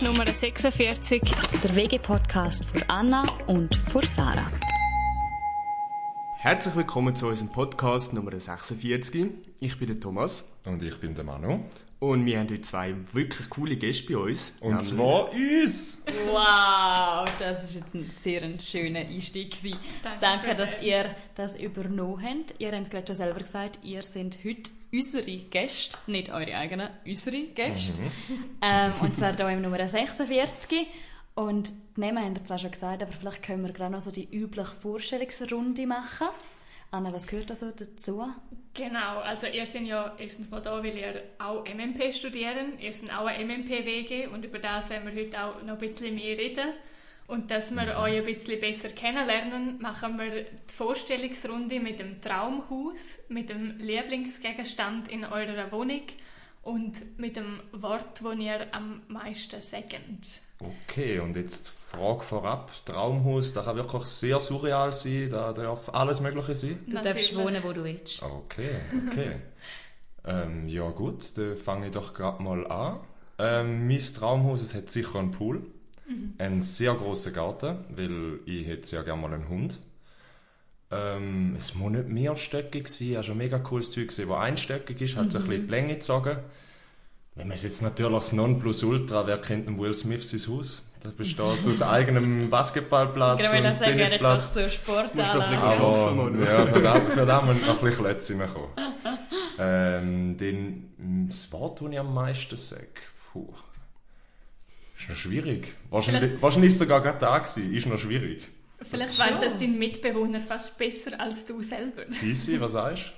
ist Nummer 46. Der WG-Podcast von Anna und von Sarah. Herzlich willkommen zu unserem Podcast Nummer 46. Ich bin der Thomas. Und ich bin der Manu. Und wir haben heute zwei wirklich coole Gäste bei uns. Und zwar uns! Wow, das ist jetzt ein sehr schöner Einstieg gewesen. Danke, Danke dass ihr das übernommen habt. Ihr habt es gerade schon selber gesagt, ihr seid heute unsere Gäste, nicht eure eigenen, unsere Gäste. Mhm. Ähm, und zwar hier im Nummer 46. Und die Namen haben wir zwar schon gesagt, aber vielleicht können wir gerade noch so die übliche Vorstellungsrunde machen. Anna, was gehört also dazu? Genau, also ihr seid ja erstens mal da, weil ihr auch MMP studieren. Ihr seid auch ein MMP-WG und über das werden wir heute auch noch ein bisschen mehr reden. Und dass wir euch ein bisschen besser kennenlernen, machen wir die Vorstellungsrunde mit dem Traumhaus, mit dem Lieblingsgegenstand in eurer Wohnung und mit dem Wort, das ihr am meisten sagt. Okay, und jetzt Frage vorab. Traumhaus, das kann wirklich sehr surreal sein, da darf alles Mögliche sein. Du darfst wohnen, wo du willst. Okay, okay. ähm, ja gut, dann fange ich doch gerade mal an. Ähm, mein Traumhaus es hat sicher einen Pool. Mhm. Einen sehr großen Garten, weil ich hätte sehr gerne mal einen Hund. Ähm, es muss nicht mehrstöckig sein, ich habe schon mega cooles Zeug gesehen, das einstöckig ist, hat mhm. sich ein bisschen die Länge gezogen. Wenn man es jetzt natürlich das Nonplusultra, wer kennt den Will Smith sein Haus? Das besteht aus eigenem Basketballplatz genau, und sagen, Tennisplatz. so Sport Musst noch ein bisschen Ja, für das, für das muss noch ein bisschen Klötze reinkommen. ähm, den, das Wort, das ich am meisten sage, puh, ist noch schwierig. Wahrscheinlich, wahrscheinlich sogar gerade da gewesen. Ist noch schwierig. Vielleicht weiss das dein Mitbewohner fast besser als du selber. Easy, was sagst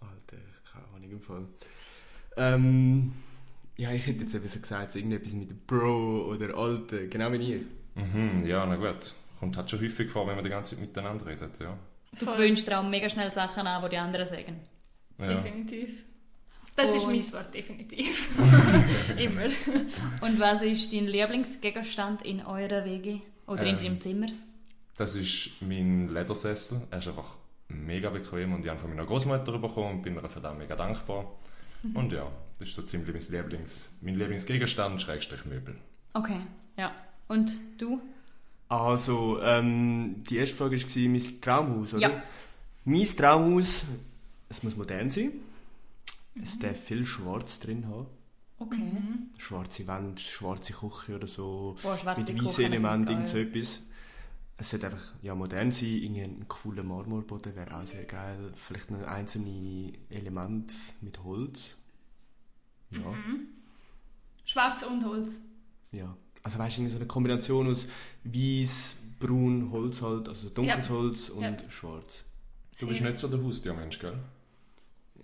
du? Alter, keine Ahnung im Fall. Ähm, ja, ich hätte jetzt eben so gesagt, so irgendetwas mit Bro oder Alte, genau wie ich. Mhm, ja, na gut. Kommt halt schon häufig vor, wenn man die ganze Zeit miteinander redet, ja. Du gewöhnst dir auch mega schnell Sachen an, die die anderen sagen. Ja. Definitiv. Das und ist mein Wort, definitiv. Immer. Und was ist dein Lieblingsgegenstand in eurer Wege oder in ähm, deinem Zimmer? Das ist mein Ledersessel. Er ist einfach mega bequem und ich habe von meiner Großmutter bekommen und bin ihr für das mega dankbar. Mhm. Und ja, das ist so ziemlich mein, Lieblings, mein Lieblingsgegenstand, Schrägstrich Möbel. Okay, ja. Und du? Also, ähm, die erste Frage war mein Traumhaus, oder? Ja. Mein Traumhaus, es muss modern sein. Mhm. Es darf viel Schwarz drin haben. Okay. Mhm. Schwarze Wände, schwarze Küche oder so. Boah, mit weißen Elementen, irgend so etwas. Es sollte einfach ja, modern sein, ein cooler Marmorboden wäre auch sehr geil. Vielleicht noch einzelne Elemente mit Holz. Ja. Mhm. Schwarz und Holz. Ja. Also weißt du, so eine Kombination aus weiß, braun, Holz halt, also dunkles ja. Holz und ja. schwarz. Du bist nicht so der Haustiermensch, gell?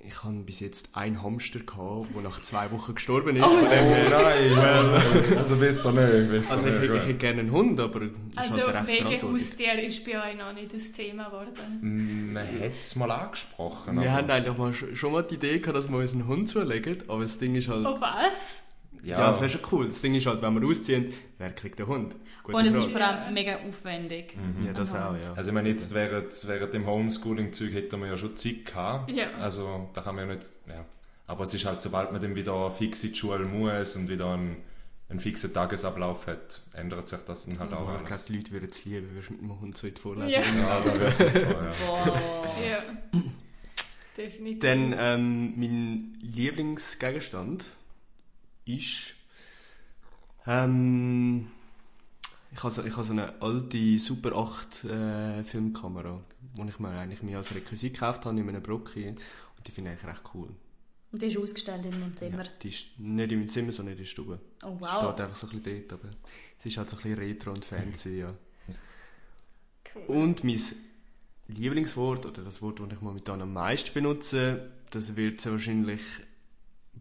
Ich hatte bis jetzt einen Hamster, gehabt, der nach zwei Wochen gestorben ist. Oh, oh nein! also besser nicht. Besser also ich, ich, ich, hätte gerne einen Hund, aber ist also halt wegen Haustier ist bei euch noch nicht das Thema geworden? Mm, man hat es mal angesprochen. Wir haben eigentlich mal, schon mal die Idee gehabt, dass wir uns einen Hund zulegen, aber das Ding ist halt... Oh was? Ja, ja das wäre schon cool. Das Ding ist halt, wenn wir ausziehen, wer kriegt den Hund? Gute und es ist vor allem mega aufwendig. Mhm. Ja, das auch, ja. Also ich meine, jetzt während, während dem Homeschooling-Zeug hätten wir ja schon Zeit gehabt. Ja. Also da kann man ja nicht... Ja. Aber es ist halt, sobald man dann wieder fix in die Schule muss und wieder einen, einen fixen Tagesablauf hat, ändert sich das dann halt auch Ich glaube, die Leute würden es lieben, wenn du mit dem Hund so in die Vorlesung Ja, ja da wäre super, ja. Wow. ja. Definitiv. Dann ähm, mein Lieblingsgegenstand ist. Ähm, ich habe so, ich habe so eine alte Super 8 äh, Filmkamera, die ich mir eigentlich mir als Requisit gekauft habe in einem Brocki. Und die finde ich recht cool. Und die ist ausgestellt in meinem Zimmer? Ja, die ist nicht in meinem Zimmer, sondern in der Stube. Oh wow. Die steht einfach so ein bisschen dort, aber es ist halt so ein bisschen retro und fancy, ja. Cool. Und mein Lieblingswort, oder das Wort, das ich momentan am meisten benutze, das wird sehr wahrscheinlich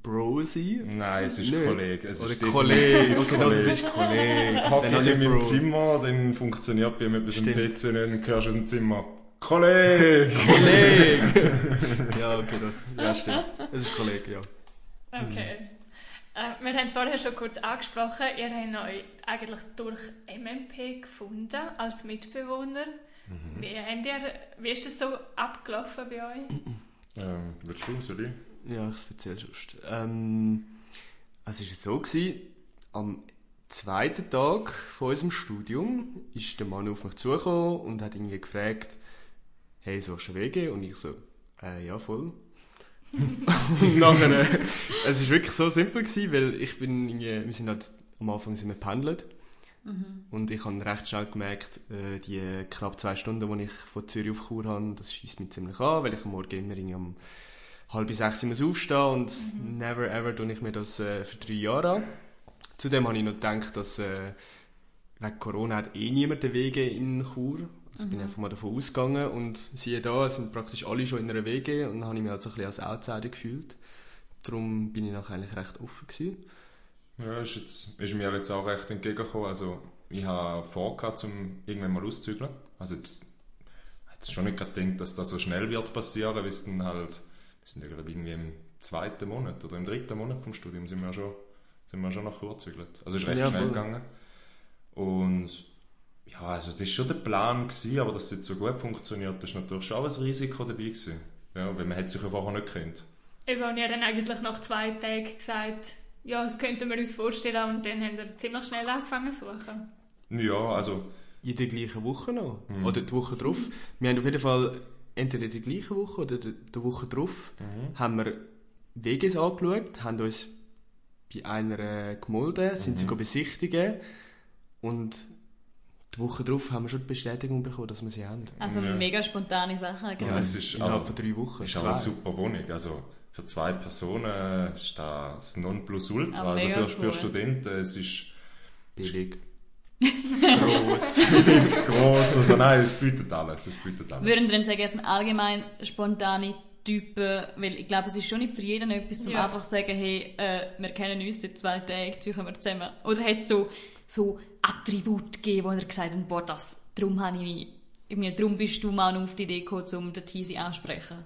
Bro sein? Nein, es ist Kollege. Es Oder ist Kollege. Okay, genau, es ist Kollege. Hocke ich in meinem Zimmer, dann funktioniert bei mir mit dem PC nicht, dann hörst du aus dem Zimmer Kollege! Kollege! ja, okay, doch. Ja, stimmt. Es ist Kollege, ja. Okay. Äh, wir haben es vorher schon kurz angesprochen. Ihr habt euch eigentlich durch MMP gefunden als Mitbewohner. Mhm. Wie, habt ihr, wie ist das so abgelaufen bei euch? Ähm, willst du, soll ich? Ja, ich erzähle sonst. Ähm, also es war so, gewesen, am zweiten Tag von unserem Studium ist der Mann auf mich zugekommen und hat irgendwie gefragt, hey, sollst du WG? Und ich so, äh, ja, voll. und nachher, äh, es war wirklich so simpel gewesen, weil ich bin irgendwie, wir sind halt, am Anfang sind wir pendelt. Mhm. Und ich habe recht schnell gemerkt, äh, die knapp zwei Stunden, die ich von Zürich auf Chur habe, das schießt mich ziemlich an, weil ich am Morgen immer irgendwie um halb sechs muss aufstehen und mhm. never ever tue ich mir das äh, für drei Jahre an. Zudem habe ich noch gedacht, dass äh, wegen Corona hat eh niemand den Wege in Chur. Also mhm. bin einfach mal davon ausgegangen und siehe da, es sind praktisch alle schon in einer Wege und dann habe ich mich halt so ein bisschen als Outsider gefühlt. Darum bin ich noch eigentlich recht offen gewesen. Ja, ist, jetzt, ist mir jetzt auch recht entgegengekommen. Also ich habe vor, um irgendwann mal auszuzügeln. Also jetzt, jetzt schon nicht gedacht, dass das so schnell wird passieren, weil es dann halt, sind ja glaube irgendwie im zweiten Monat oder im dritten Monat vom Studium sind wir schon sind wir schon nach Chur gezügelt. Also es ist recht ja, schnell gegangen. Und ja, also das war schon der Plan, gewesen, aber dass es jetzt so gut funktioniert, das war natürlich schon auch ein Risiko dabei. Gewesen. Ja, weil man hat sich ja vorher nicht gekannt. Ich habe ja dann eigentlich nach zwei Tagen gesagt, ja, das könnten wir uns vorstellen und dann haben wir ziemlich schnell angefangen zu suchen. Ja, also... In der gleichen Woche noch? Mhm. Oder die Woche drauf? Wir haben auf jeden Fall entweder in der gleichen Woche oder die Woche drauf mhm. haben wir WGs angeschaut, haben uns bei einer Gemälde, sind mhm. sie besichtigen und die Woche darauf haben wir schon die Bestätigung bekommen, dass wir sie haben. Also ja. mega spontane Sachen. Genau. Ja, es ist innerhalb von drei Wochen. Es ist auch eine super Wohnung. Also für zwei Personen ist das Nonplusultra. Ah, also für, cool. für Studenten es ist billig. Groß. groß. Also nein, es bietet alles. Es bietet alles. Würden Sie denn sagen, es sind allgemein spontane Typen, weil ich glaube, es ist schon nicht für jeden etwas, um ja. einfach zu sagen, hey, äh, wir kennen uns seit zwei Tagen, ziehen wir zusammen. Oder hat es so, so Attribute gegeben, wo er gesagt hat, boah, das, darum habe ich mich, darum bist du mal auf die Idee gekommen, um den Teasy ansprechen?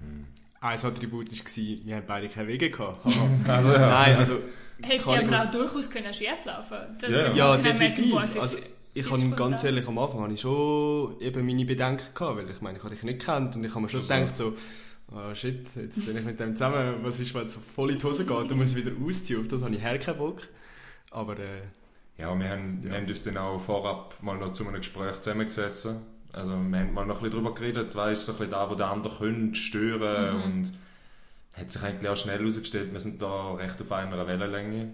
Hm. Ein Attribut war, wir haben beide keine Wege gehabt. also, ja. Nein, also... Hätte ja aber auch durchaus können schieflaufen können. Ja, ja definitiv. Also, ich habe ganz ehrlich am Anfang hatte ich schon eben meine Bedenken gehabt, weil ich meine, ich hatte dich nicht gekannt und ich habe mir schon also. gedacht so, oh shit, jetzt bin ich mit dem zusammen, was ist, wenn es voll in die Hose geht, dann muss ich wieder ausziehen, auf das habe ich her keinen Bock. Aber äh, ja, wir haben, ja. wir haben uns dann auch vorab mal noch zu einem Gespräch zusammengesessen. Also wir haben mal noch ein bisschen darüber geredet, weißt so ein bisschen da, wo der andere könnte stören mhm. und hat sich eigentlich auch schnell herausgestellt, wir sind da recht auf einer Wellenlänge.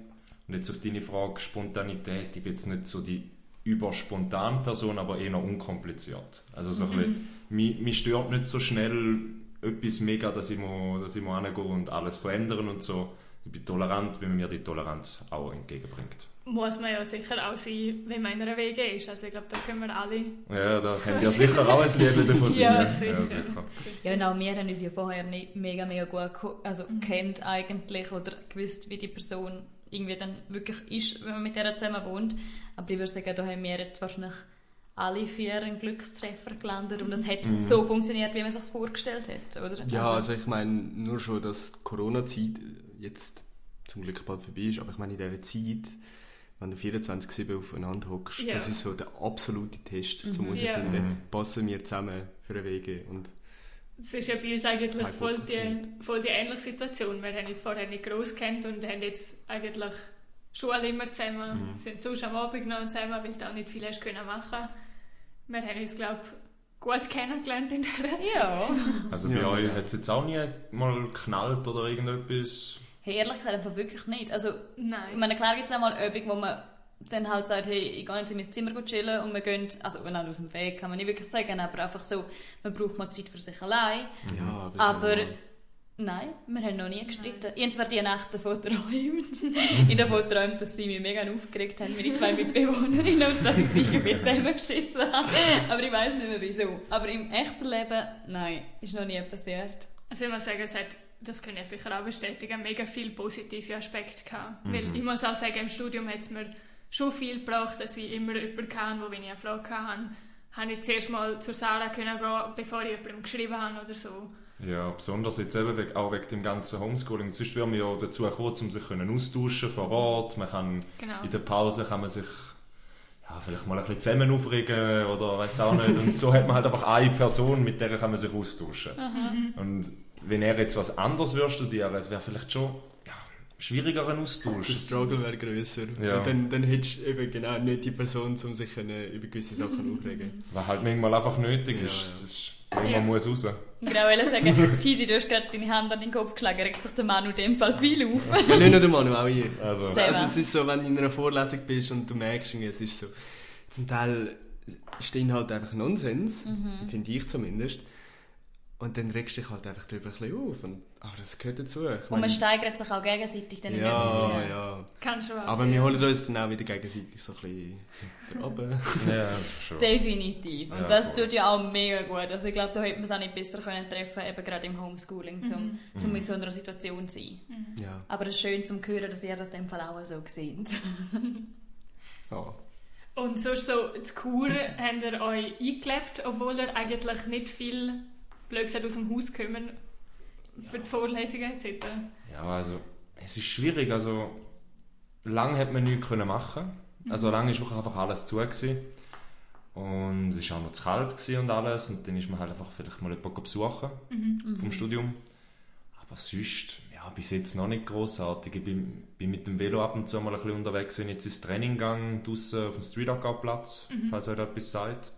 Und jetzt auf deine Frage Spontanität, ich bin jetzt nicht so die überspontan Person, aber eher unkompliziert. Also so mhm. ein bisschen, mich, mich stört nicht so schnell etwas mega, dass ich mal, dass ich hingehe und alles verändern und so. Ich bin tolerant, wie man mir die Toleranz auch entgegenbringt. Muss man ja sicher auch sein, wenn man in einer Wege ist. Also ich glaube, da können wir alle... Ja, da kennt ihr sicher auch ein Lied davon singen. ja, sicher. Ja, sicher. ja, genau. Wir haben uns ja vorher nicht mega, mega gut also mhm. kennt eigentlich oder gewusst, wie die Person irgendwie dann wirklich ist, wenn man mit der zusammen wohnt. Aber ich würde sagen, da haben wir jetzt wahrscheinlich alle vier einen Glückstreffer gelandet und es hat mhm. so funktioniert, wie man sich vorgestellt hat, oder? Ja, also, also ich meine, nur schon, dass Corona-Zeit jetzt zum Glück bald vorbei ist, aber ich meine, in dieser Zeit, wenn du 24-7 aufeinander hockst, ja. das ist so der absolute Test, mhm. um herauszufinden, ja. passen wir zusammen für eine Wege und es ist ja bei uns eigentlich voll die, voll die ähnliche Situation. Wir haben uns vorher nicht groß kennt und haben jetzt eigentlich Schule immer zusammen, mhm. sind sonst am Abend noch zusammen, weil du auch nicht viel hast können machen. Wir haben uns, glaube gut kennengelernt in dieser Zeit. Ja. Also bei ja. euch hat es jetzt auch nie mal geknallt oder irgendetwas? Hey, ehrlich gesagt einfach wirklich nicht. Also, Nein. Ich meine, klar gibt es auch mal Übungen, wo man dann halt sagt, hey, ich gehe jetzt in mein Zimmer chillen und wir gehen, also wenn aus dem Weg kann man nicht wirklich sagen, aber einfach so, man braucht mal Zeit für sich allein. Ja, aber nein, wir haben noch nie gestritten. Ich habe zwar die Nacht davon geträumt, in davon geträumt, dass sie mich mega aufgeregt haben, meine zwei Mitbewohnerinnen und dass ich sie irgendwie zusammengeschissen habe. Aber ich weiß nicht mehr wieso. Aber im echten Leben, nein, ist noch nie passiert. Also ich muss sagen, es hat das können ich sicher auch bestätigen, mega viele positive Aspekte gehabt. Mhm. Weil ich muss auch sagen, im Studium hat es mir schon viel gebraucht, dass ich immer jemanden kann, wo wenn ich eine Frage hatte, habe ich zuerst mal zur Sarah können gehen, bevor ich jemandem geschrieben habe oder so. Ja, besonders jetzt eben auch wegen dem ganzen Homeschooling. Sonst wären wir ja dazu gekommen, um sich austauschen vor Ort. Man kann, genau. in der Pause kann man sich ja, vielleicht mal ein bisschen zusammen aufregen oder weiß auch nicht. Und so hat man halt einfach eine Person, mit der kann man sich austauschen. Mhm. Und wenn er jetzt was anderes würde studieren, es wäre vielleicht schon schwierigeren Austausch. Der Struggle wäre grösser. Ja. dann, dann hättest du eben genau nicht die Person, um sich über gewisse Sachen aufregen Was halt manchmal einfach nötig ja, ist. ist man ja. muss raus. Genau, ich wollte sagen, Tizi, du hast gerade deine Hand an den Kopf geschlagen, regt sich der Manu in dem Fall viel auf. ja, nicht nur der Manu, auch ich. Also. also es ist so, wenn du in einer Vorlesung bist und du merkst, es ist so, zum Teil ist der Inhalt einfach Nonsens, mhm. finde ich zumindest. Und dann regst du dich halt einfach darüber ein bisschen auf. Und, ach, das gehört dazu. Ich und man steigert sich auch gegenseitig dann in ja, etwas rein. Ja, Kann schon Aber sein. wir holen uns dann auch wieder gegenseitig so ein bisschen runter. ja, schon. Definitiv. Und ja, das voll. tut ja auch mega gut. Also ich glaube, da hätte man es auch nicht besser können treffen eben gerade im Homeschooling, um mhm. zum in so einer Situation zu sein. Mhm. Ja. Aber es ist schön zu hören, dass ihr das in dem Fall auch so seht. ja. Und sonst so, zu Kur habt ihr euch eingelebt, obwohl ihr eigentlich nicht viel blöd gesagt, aus dem Haus kommen für die Vorlesungen etc. Ja, also es ist schwierig. Also lange hat man nichts können machen. Also mhm. lange war einfach alles zu gewesen. und es war auch noch zu kalt und alles und dann ist man halt einfach vielleicht mal jemanden besuchen mhm. vom mhm. Studium. Aber sonst, ja, bis jetzt noch nicht großartig. Ich bin, bin, mit dem Velo ab und zu mal ein bisschen unterwegs, wenn ich jetzt ins Training gegangen, draußen auf dem Street Platz, mhm. falls euch etwas sagt.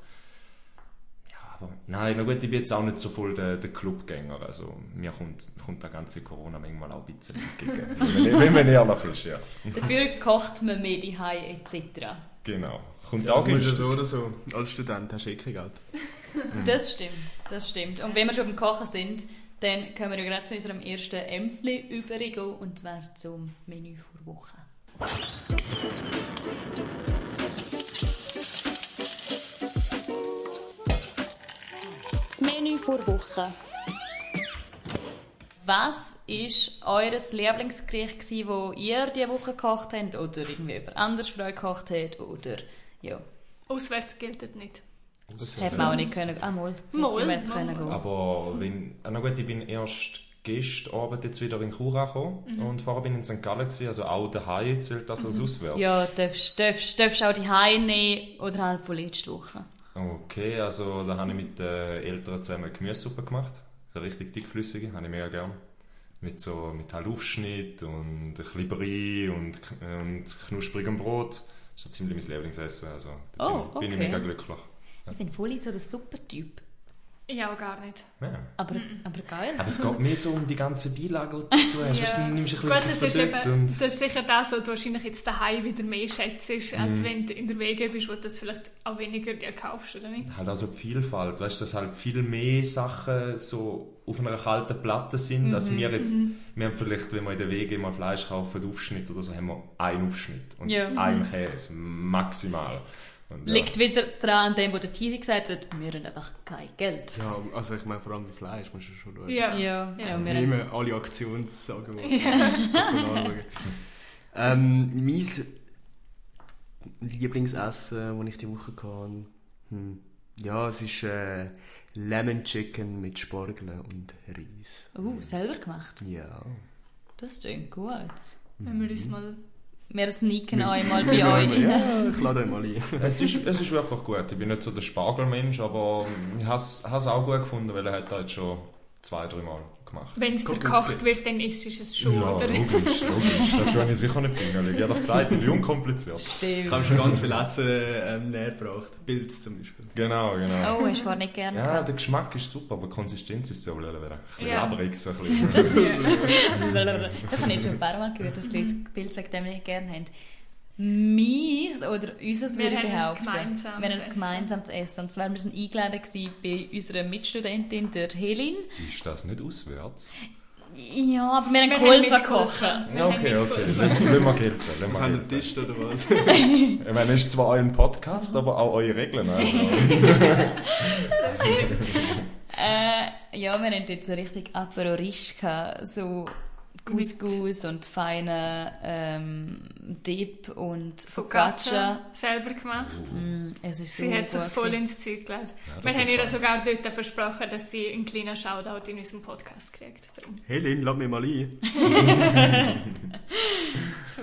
Nein, na gut, ich bin jetzt auch nicht so voll der, der Clubgänger. Also mir kommt, kommt der ganze Corona manchmal auch ein bisschen entgegen, wenn, wenn man ehrlich ist, ja. Dafür kocht man mehr die etc. Genau. Kommt ja, auch günstig. so oder so. Als Student hast du eh kein Geld. Das stimmt, das stimmt. Und wenn wir schon beim Kochen sind, dann können wir ja gerade zu unserem ersten Ämtli übergehen, und zwar zum Menü vor Woche. Menü vor Woche. Was war euer Lieblingsgericht, das ihr diese Woche gekocht habt oder irgendwie jemand anders gekocht hat? Oder, ja. Auswärts gilt das nicht. Das hätte man auch nicht können. Ah, mal. mal, mal. Können gehen. Aber wenn, ah, na gut, ich bin erst gestern Abend jetzt wieder in Chura gekommen mhm. und vorher bin ich in St. Gallen gewesen, also auch daheim zählt das als mhm. auswärts. Ja, darfst, darfst, darfst auch daheim nehmen oder halt von letzter Woche. Okay, also da habe ich mit den Eltern zusammen Gemüsesuppe gemacht. So richtig dickflüssige, habe ich mega gern. Mit so mit Aufschnitt und ein bisschen Brie und, und knusprigem Brot. Das ist so ziemlich mein Lieblingsessen. Also da oh, bin, okay. bin ich mega glücklich. Ja. Ich finde voll so der Supertyp. Ja, auch gar nicht. Ja. Aber, aber geil. Aber es geht mehr so um die ganze Beilage, die du dazu hast. ja. du nimmst ein Gut, das ist, eben, das ist sicher das, was du wahrscheinlich jetzt daheim wieder mehr schätzt, als mm. wenn du in der Wege bist, wo du das vielleicht auch weniger dir kaufst, oder nicht? Halt also die Vielfalt, weißt du, dass halt viel mehr Sachen so auf einer kalten Platte sind, mhm. als wir jetzt, mhm. wir haben vielleicht, wenn wir in der Wege mal Fleisch kaufen, Aufschnitt oder so, haben wir einen Aufschnitt und ja. einen Käse, maximal. Und, ja. Liegt wieder daran, an dem, wo der Teasy gesagt hat, wir haben einfach kein Geld. Ja, also ich meine, vor allem Fleisch musst du schon schauen. Ja. ja. ja. ja wir nehmen alle Aktionsangebote. Ja. ähm, mein Lieblingsessen, das ich die Woche hatte, hm. ja, es ist äh, Lemon Chicken mit Spargel und Reis. Uh, selber gemacht? Ja. Das klingt gut. Wenn wir uns mal wir sneaken einmal bei euch. ja, ich lade euch mal ein. es, ist, es ist wirklich gut. Ich bin nicht so der Spargelmensch, aber ich habe es auch gut gefunden, weil er hat jetzt schon zwei, drei Mal gemacht. Wenn es gekocht wird, dann ist es schon, ja, oder? logisch, logisch. Da tue ich sicher nicht pingelig. Ich habe doch gesagt, ich bin unkompliziert. Stimmt. Ich habe schon ganz viel Essen ähm, näher gebracht. Pilz zum Beispiel. Genau, genau. Oh, hast du nicht gerne Ja, gehabt. der Geschmack ist super, aber die Konsistenz ist so ein bisschen ja. labrig. So ein bisschen. das, das habe ich schon ein paar Mal gehört, dass die Leute Pilze wegen dem nicht gerne haben. Meins oder unseres würde ich behaupten. Wir haben ein gemeinsames Essen. Und zwar waren wir eingeladen bei unserer Mitstudentin, der Helin. Ist das nicht auswärts? Ja, aber wir haben geholfen kochen. Okay, okay. Lassen wir gelten. Was haben wir Tisch oder was? ich meine, es ist zwar euer Podcast, aber auch eure Regeln. Also. äh, ja, wir hatten jetzt so richtig Aperol so Couscous und feine ähm, Dip und Focaccia. selber gemacht. Mm, es ist sie hat sich voll gewesen. ins Ziel gelegt. Ja, Wir haben ihr sogar dort versprochen, dass sie einen kleinen Shoutout in unserem Podcast kriegt. Lynn, lass mich mal ein. so.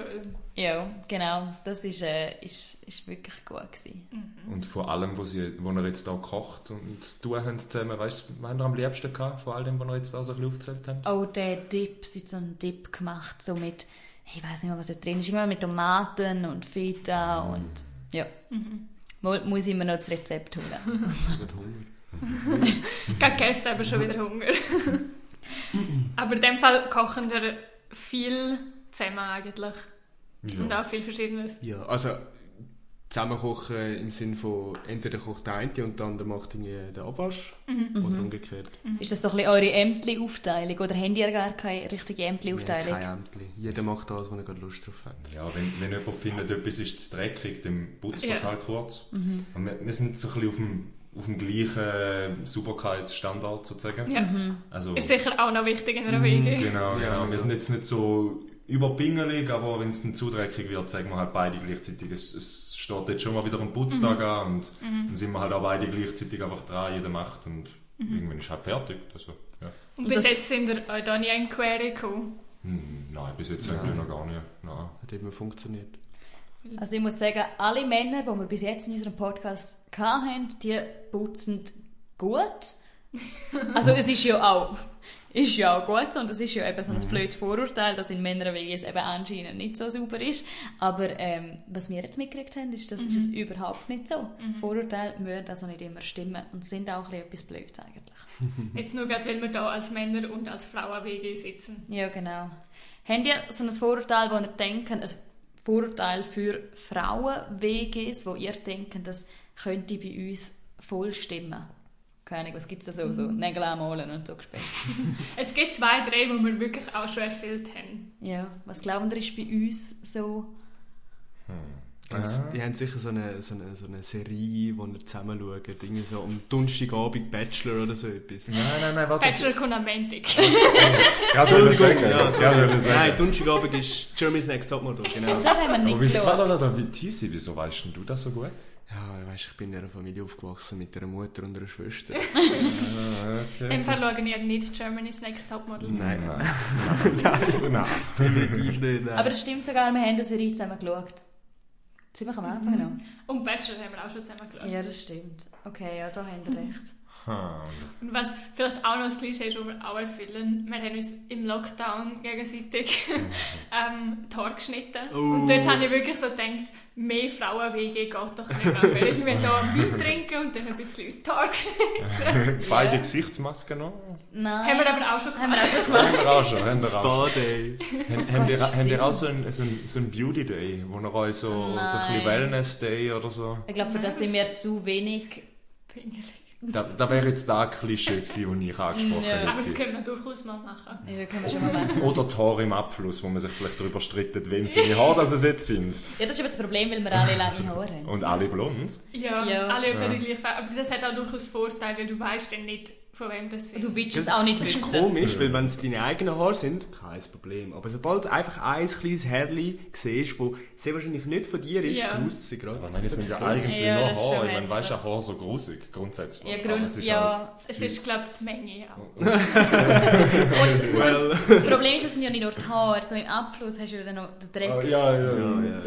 Ja, genau. Das ist, äh, ist, ist wirklich gut gewesen. Mhm. Und vor allem, wo, sie, wo ihr jetzt hier kocht und tun haben zusammen, weißt du, was ihr am liebsten gehabt, vor all dem, was ihr jetzt da so ein bisschen aufgezählt habt? Oh, der Dip, sie hat so einen Dip gemacht, so mit ich weiß nicht mehr, was da drin ist, immer mit Tomaten und Feta mm. und ja. Mhm. Muss ich mir noch das Rezept holen. Mit Hunger. Gerade gegessen, aber schon wieder Hunger. aber in dem Fall kochen wir viel zusammen eigentlich. Ja. Und auch viel Verschiedenes. Ja, also zusammenkochen im Sinne von entweder kocht der eine und der andere macht den Abwasch mhm. oder mhm. umgekehrt. Mhm. Ist das so ein bisschen eure Ämtli-Aufteilung oder habt ihr gar keine richtige Ämtli-Aufteilung? Ja, kein Ämtli. Jeder macht das, wo er gerade Lust drauf hat. Ja, wenn, wenn jemand findet, etwas ist zu dreckig, dann putzt ja. das halt kurz. Mhm. wir, wir, sind so ein bisschen auf dem, auf dem gleichen Sauberkeitsstandard sozusagen. Ja. Mhm. Also, ist sicher auch noch wichtig in einer Wege. Genau, genau. Ja, wir sind jetzt nicht so überpingelig, aber wenn es dann zu dreckig wird, sagen wir halt beide gleichzeitig. Es, es steht jetzt schon mal wieder ein Putztag mhm. an und mhm. dann sind wir halt auch beide gleichzeitig einfach dran, jeder macht und mhm. irgendwann ist halt fertig. Also, ja. Und bis jetzt sind ihr euch da nie in Query gekommen? Hm, nein, bis jetzt eigentlich noch gar nicht. Nein. Hat immer funktioniert. Also ich muss sagen, alle Männer, die wir bis jetzt in unserem Podcast hatten, die putzen gut. Also es ist ja auch ist ja auch gut und es ist ja eben so ein mhm. blödes Vorurteil, dass in Männerwegen es eben anscheinend nicht so super ist. Aber ähm, was wir jetzt mitgekriegt haben, ist, dass mhm. ist es überhaupt nicht so. Mhm. Vorurteile müssen also nicht immer stimmen und sind auch ein etwas Blödes eigentlich. Jetzt nur gerade, weil wir da als Männer und als Frauen WG sitzen. Ja, genau. Habt ihr so ein Vorurteil, wo ihr denkt, ein Vorurteil für Frauen-WGs, wo ihr denkt, das könnte bei uns voll stimmen? Keine Ahnung, was gibt es da so? so mhm. Nägel anmalen und so Gespäß. es gibt zwei, drei, die wir wirklich auch schon erfüllt haben. Ja, was glauben ihr ist bei uns so? Hm. Ja. Die haben sicher so eine, so eine, so eine Serie, wo wir zusammen schauen, Dinge so um Donnerstagabend Bachelor oder so etwas. Nein, nein, nein, warte. Bachelor kommt am Montag. Gerade würde sagen. Ja, so ja, Nein, Donnerstagabend ist Germany's Next Topmodel, genau. Das haben wir nicht Aber wieso, warte, warte, wieso weißt du das so gut? Ja, weißt, ich bin in einer Familie aufgewachsen mit einer Mutter und einer Schwester. ah, okay. In dem Fall schauen ihr nicht Germany's Next Topmodel Nein, nein. nein, nein. Definitiv nicht. Nein. Aber es stimmt sogar, wir haben das Serie zusammen geschaut. Ziemlich am Anfang mhm. noch. Und Bachelor haben wir auch schon zusammen geschaut. Ja, das stimmt. Okay, ja, da haben wir recht. Und was vielleicht auch noch das Klischee ist, das wir auch erfüllen, wir haben uns im Lockdown gegenseitig ähm, die Haare geschnitten. Oh. Und dort habe ich wirklich so gedacht, mehr Frauen-WG geht doch nicht. Weil irgendwie da Wein trinken und dann ein bisschen ins Haar geschnitten. Beide Gesichtsmasken noch? Nein. Haben wir aber auch schon gemacht. Haben wir auch schon. Haben wir auch schon. Spa-Day. Habt ihr auch so einen, so einen, so einen Beauty-Day, wo ihr euch so, so ein bisschen Wellness-Day oder so? Ich glaube, für das sind wir zu wenig... Pingelig. Da, da wäre jetzt da ein Klischee gewesen, das ich angesprochen ja. hätte. Aber das können wir durchaus mal machen. Ja, können wir schon mal machen. Oder die Haare im Abfluss, wo man sich vielleicht darüber streitet, wem seine Haare das jetzt sind. Ja, das ist aber das Problem, weil wir alle lange Haare haben. Und alle blond? Ja, ja. alle über ja. die gleiche Aber das hat auch durchaus Vorteile, weil du weißt dann nicht, von wem das sind. Du willst es auch nicht Das ist komisch, weil wenn es deine eigenen Haare sind, kein Problem. Aber sobald du einfach ein kleines Härchen siehst, das sehr wahrscheinlich nicht von dir ist, ja. grüßt sie gerade. Aber nein, das sind ja eigentlich ja, nur Haare. Ich meine, weißt du, Haar so grusig, grundsätzlich. Ja, Grund, es ist, ja, halt es ist glaube ich, die Menge auch. und, well. und das Problem ist, es sind ja nicht nur die Haare, so im Abfluss hast du ja dann noch den Dreck. Oh, ja, ja, ja, ja,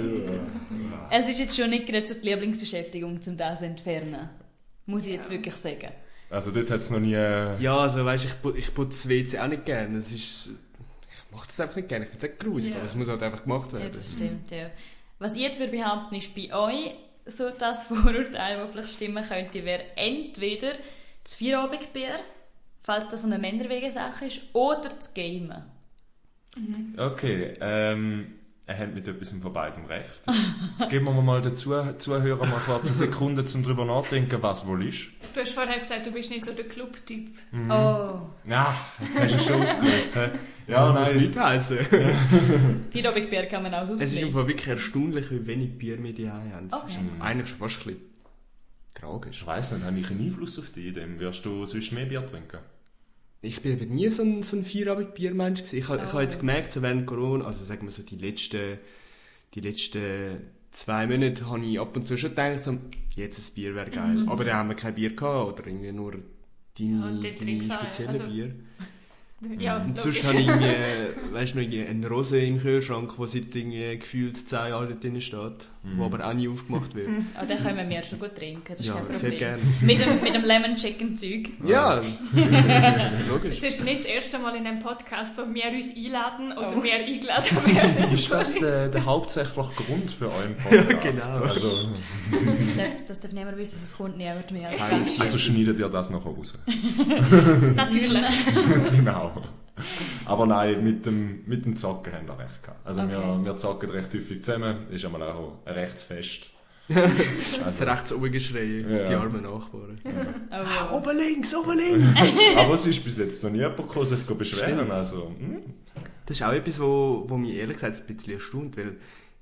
Es ist jetzt schon nicht gerade so die Lieblingsbeschäftigung, um das zu entfernen. Muss ich jetzt wirklich sagen. Also dort hat es noch nie... Ja, also weißt, ich, ich putze das WC auch nicht gerne. Es ist, ich mache das einfach nicht gerne. Ich finde es grusig, ja. aber es muss halt einfach gemacht werden. Ja, das stimmt, ja. Was ich jetzt würde behaupten, ist bei euch so das Vorurteil, das vielleicht stimmen könnte, wäre entweder das Vierabendbier, falls das so eine Männerwege-Sache ist, oder das Gamen. Mhm. Okay, ähm, er hat mit etwas von beidem recht. Jetzt geben wir mal den Zuhörern mal kurz eine Sekunde, um darüber nachzudenken, was wohl ist. Du hast vorher gesagt, du bist nicht so der Club-Typ. Mhm. Oh. Ja, jetzt hast du schon aufgelöst. Ja, ja nein. nicht heißen. Feierabendbier kann man auch auslegen. Es ist einfach wirklich erstaunlich, wie wenig Bier wir die haben. Das okay. ist eigentlich schon fast ein bisschen tragisch. Ich weiss nicht, habe ich einen Einfluss auf dich? Dem wirst du sonst mehr Bier trinken? Ich bin eben nie so ein, so ein Feierabend-Biermensch gewesen. Ich, oh. ich habe jetzt gemerkt, so während Corona, also sagen wir so die letzten, die letzten zwei Monate, habe ich ab und zu schon gedacht, so, jetzt ein Bier wäre geil. Mhm. Aber dann haben wir kein Bier gehabt oder irgendwie nur deine, ja, deine speziellen also, Bier. Ja, und sonst habe ich irgendwie weißt noch eine Rose im Kühlschrank, die seit irgendwie gefühlt 10 Jahren drin steht, mhm. wo aber auch nie aufgemacht wird. oh, den können wir schon gut trinken, das ist ja, kein Problem. sehr gerne. Mit dem, mit dem Lemon Chicken Zeug. Ja, logisch. Es ist nicht das erste Mal in einem Podcast, wo wir uns einladen oder oh. wir eingeladen werden. Ist das der, der hauptsächliche Grund für euren Podcast? Ja, genau. Also, das, darf, das darf niemand wissen, sonst kommt niemand mehr. Also schneidet ihr das nachher raus? Natürlich. genau. Aber nein, mit dem, mit dem Zocken haben wir recht gehabt. Also okay. wir, wir zocken recht häufig zusammen, ist einmal auch ein Rechtsfest. also rechts oben geschrien, ja. die armen Nachbarn. Ja. Oh. Ah, oben links, oben links! Aber es ist bis jetzt noch nie jemand gekommen, sich zu beschweren. Also, hm. Das ist auch etwas, wo, wo mich ehrlich gesagt ein bisschen erstaunt, weil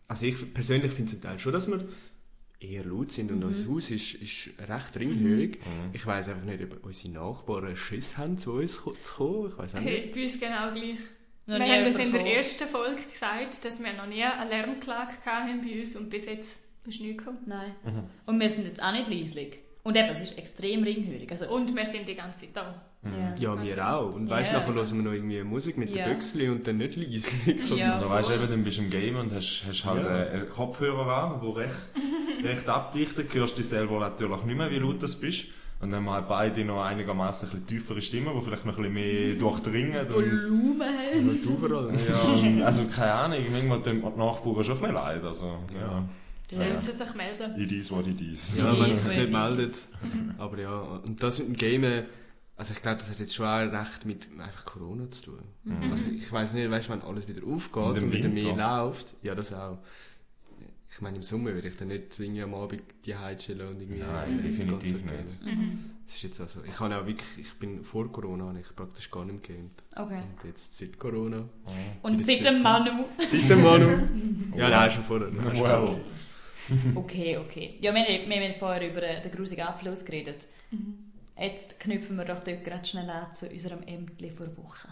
also ich persönlich finde zum Teil schon, dass wir eher laut sind und mhm. unser Haus ist, ist recht ringhörig. Mhm. Ich weiß einfach nicht, ob unsere Nachbarn Schiss haben, zu uns zu kommen. Ich weiß auch nicht. Hey, bei uns genau gleich. Noch wir haben das in der ersten Folge gesagt, dass wir noch nie eine Lärmklage hatten bei uns und bis jetzt ist nichts gekommen. Nein. Mhm. Und wir sind jetzt auch nicht leislich. Und eben, es ist extrem ringhörig. Also, und wir sind die ganze Zeit da. Mhm. Ja, ja wir also, auch. Und weißt du, yeah. nachher hören wir noch irgendwie Musik mit ja. den Büchsli und dann nicht leislich. Ja, dann weißt du eben, dann bist du im Game und hast, hast halt ja. einen Kopfhörer an, der recht, recht abdichtet. Du hörst dich selber natürlich nicht mehr, wie laut du bist. Und dann haben wir beide noch einigermaßen ein tiefere Stimmen, die vielleicht noch ein bisschen mehr durchdringen. Volumen haben. überall. Ja, also keine Ahnung, manchmal tun die Nachbarn schon ein bisschen leid. Also, ja. Sollen sie sich melden? It is what it is. Ja, wenn sie sich nicht meldet. Aber ja, und das mit dem Gamen, also ich glaube, das hat jetzt schon auch recht mit einfach Corona zu tun. Mhm. Also ich weiß nicht, weißt, wenn alles wieder aufgeht und, wieder mehr läuft, ja das auch. Ich meine, im Sommer würde ich dann nicht irgendwie am Abend die chillen und irgendwie... Nein, definitiv nicht. Mhm. Das ist jetzt also, ich habe auch wirklich, ich bin vor Corona habe ich praktisch gar nicht gegamed. Okay. Und jetzt seit Corona. Oh. Und seit dem Manu. Seit dem Manu. ja, nein, schon vorher. Wow. okay, okay. Ja, wir, wir haben vorher über den grusigen Abfluss geredet. Mhm. Jetzt knüpfen wir doch dort gerade schnell an zu unserem Ämtli vor Woche.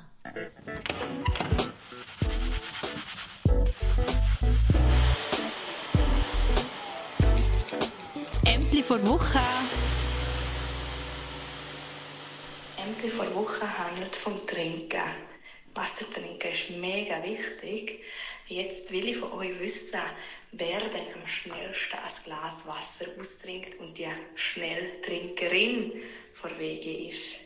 Ämtli vor Woche. Ämtli vor Woche handelt vom Trinken. Wasser trinken ist mega wichtig. Jetzt will ich von euch wissen, wer denn am schnellsten ein Glas Wasser austrinkt und die Schnelltrinkerin vor Wege ist.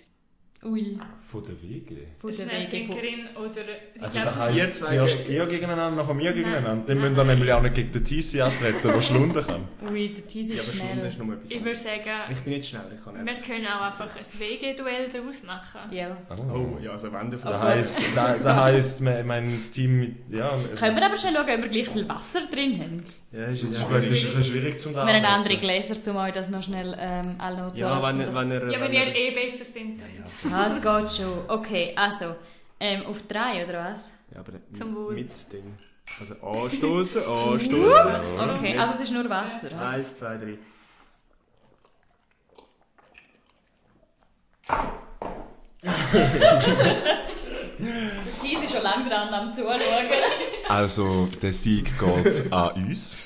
Ui. Von der WG? Von der Schnelltrinkerin oder... Also das heisst, ihr zuerst ihr gegeneinander, nachher wir gegeneinander? Dann müssen wir nämlich auch nicht gegen den Tisi antreten, der schlunden kann. Ui, der Tisi ist ja, schnell. Ist ich würde sagen... Ich bin nicht schnell, ich kann nicht. Wir können auch einfach ein WG-Duell daraus machen. Ja. Oh, oh ja, also Wände von... Das heisst, da, da heisst mein, mein Team mit... Ja, können wir aber schnell schauen, ob wir gleich viel Wasser drin haben? Ja, ist jetzt ja, das ist ein bisschen schwierig zum Wir haben andere Gläser, um euch das noch schnell ähm, alle noch zu ja, wenn, wenn, wenn, Ja, wenn ihr eh besser sind. Ja, ja. Ah, es geht schon. Okay, also, ähm, auf drei, oder was? Ja, aber Zum Wohl. mit Ding. Also anstoßen, anstoßen. okay, also es ist nur Wasser. Ja. Eins, zwei, drei. Sie ist schon lange dran am Zuschauen. Also, der Sieg geht an uns.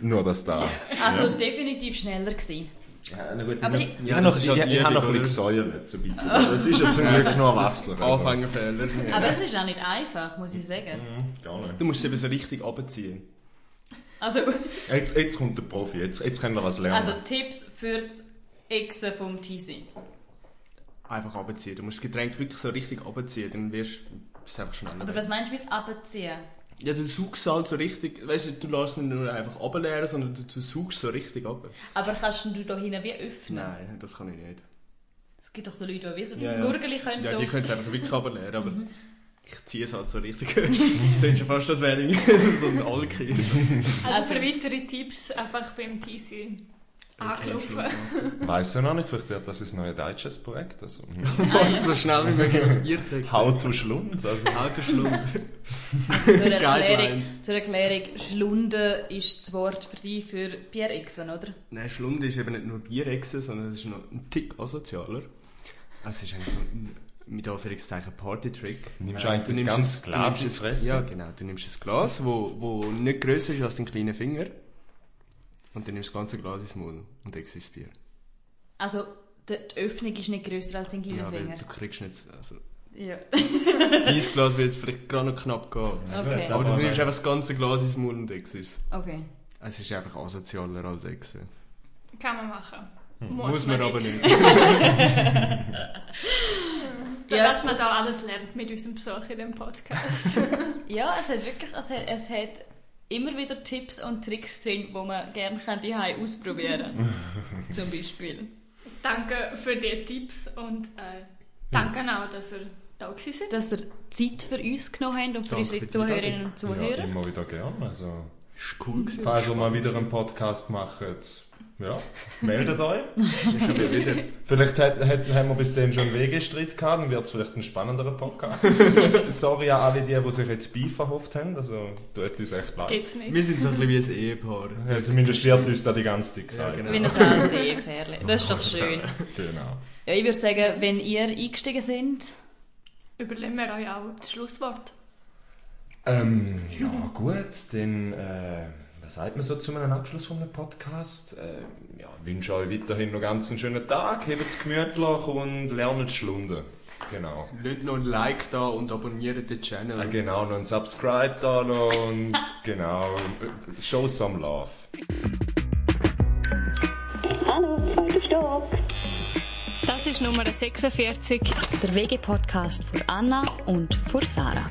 Nur das da. Also, ja. definitiv schneller gewesen. Ja, na gut, aber ich, ich, habe noch, ich, ich, ich habe noch ein bisschen gesäuert, so ein bisschen. Es ist ja zum Glück nur Wasser. Also. Anfängerfehler. Aber es ist auch nicht einfach, muss ich sagen. Mhm, gar nicht. Du musst es eben so richtig abziehen. Also... Jetzt, jetzt kommt der Profi, jetzt, jetzt können wir was lernen. Also Tipps für das Exen vom TC. Einfach abziehen. Du musst das Getränk wirklich so richtig abziehen, dann wirst du einfach schneller. Aber was meinst du mit abziehen? Ja, du saugst halt so richtig, weißt du, du lässt nicht nur einfach ableeren, sondern du, du saugst so richtig ab. Aber kannst du da hinten wie öffnen? Nein, das kann ich nicht. Es gibt doch so Leute, die wie so das ja, Gurgeli können Ja, so die können es einfach wirklich ableeren, aber mhm. ich ziehe es halt so richtig. das klingt schon fast, als wäre ich so ein Alki. Also, also für weitere Tipps einfach beim TC anklopfen. Weiss ja noch nicht, vielleicht wird das ein neues deutsches Projekt. Also, also so schnell wie möglich das Bier zu How to Schlund. Also. How to Schlund. Also zur, Erklärung, zur Erklärung, Schlunde ist das Wort für dich für Bierechsen, oder? Nein, Schlunde ist eben nicht nur Bierechsen, sondern es ist noch ein Tick asozialer. Es ist eigentlich so ein mit Anführungszeichen Party-Trick. Nimmst du eigentlich das ganze Glas ins Fressen? Ja, genau. Du nimmst ein Glas, wo, wo nicht grösser ist als dein kleiner Finger und dann nimmst du das ganze Glas ins Mund und exst Bier. Also die, Öffnung ist nicht grösser als ein Gielenfinger? Ja, du kriegst nicht, also Ja. Dein Glas wird jetzt vielleicht gerade noch knapp gehen. Okay. Aber du nimmst einfach das ganze Glas ins Mund und exst Okay. Es ist einfach asozialer als Exen. Kann man machen. Hm. Muss, Muss man, man aber nicht. ja, dass man da alles lernt mit unserem Besuch in dem Podcast. ja, es hat wirklich, es hat, es hat immer wieder Tipps und Tricks drin, die man gerne die ausprobieren kann. Zum Beispiel. Danke für die Tipps und äh, danke auch, dass ihr da seid. Dass ihr Zeit für uns genommen habt und für danke unsere Zuhörerinnen und Zuhörer. Ja, immer wieder gerne. Also, ist cool gewesen. Falls ihr mal wieder einen Podcast macht, ja, meldet euch. vielleicht hat, hat, haben wir bis dann schon einen Wegestreit gehabt, dann wird es vielleicht ein spannenderer Podcast. Sorry an alle die, die sich jetzt Beef verhofft haben, also tut uns echt leid. Geht's nicht. Wir sind so ein bisschen wie ein Ehepaar. Ja, zumindest wird uns da die ganze Zeit gesagt. Ja, genau. Wie ein altes Ehepaar. Das ist doch schön. genau. Ja, ich würde sagen, wenn ihr eingestiegen seid... Übernehmen wir euch auch das Schlusswort. Ähm, ja, gut, dann... Äh, sagt man so zu einem Abschluss von einem Podcast? Äh, ja, wünsche euch weiterhin noch ganz einen schönen Tag, hebt es gemütlich und lernt Stunden. Genau. Lasst noch ein Like da und abonniert den Channel. Ah, genau, noch ein Subscribe da noch und genau, show some love. Hallo, zweiter Stopp. Das ist Nummer 46. Der WG-Podcast für Anna und für Sarah.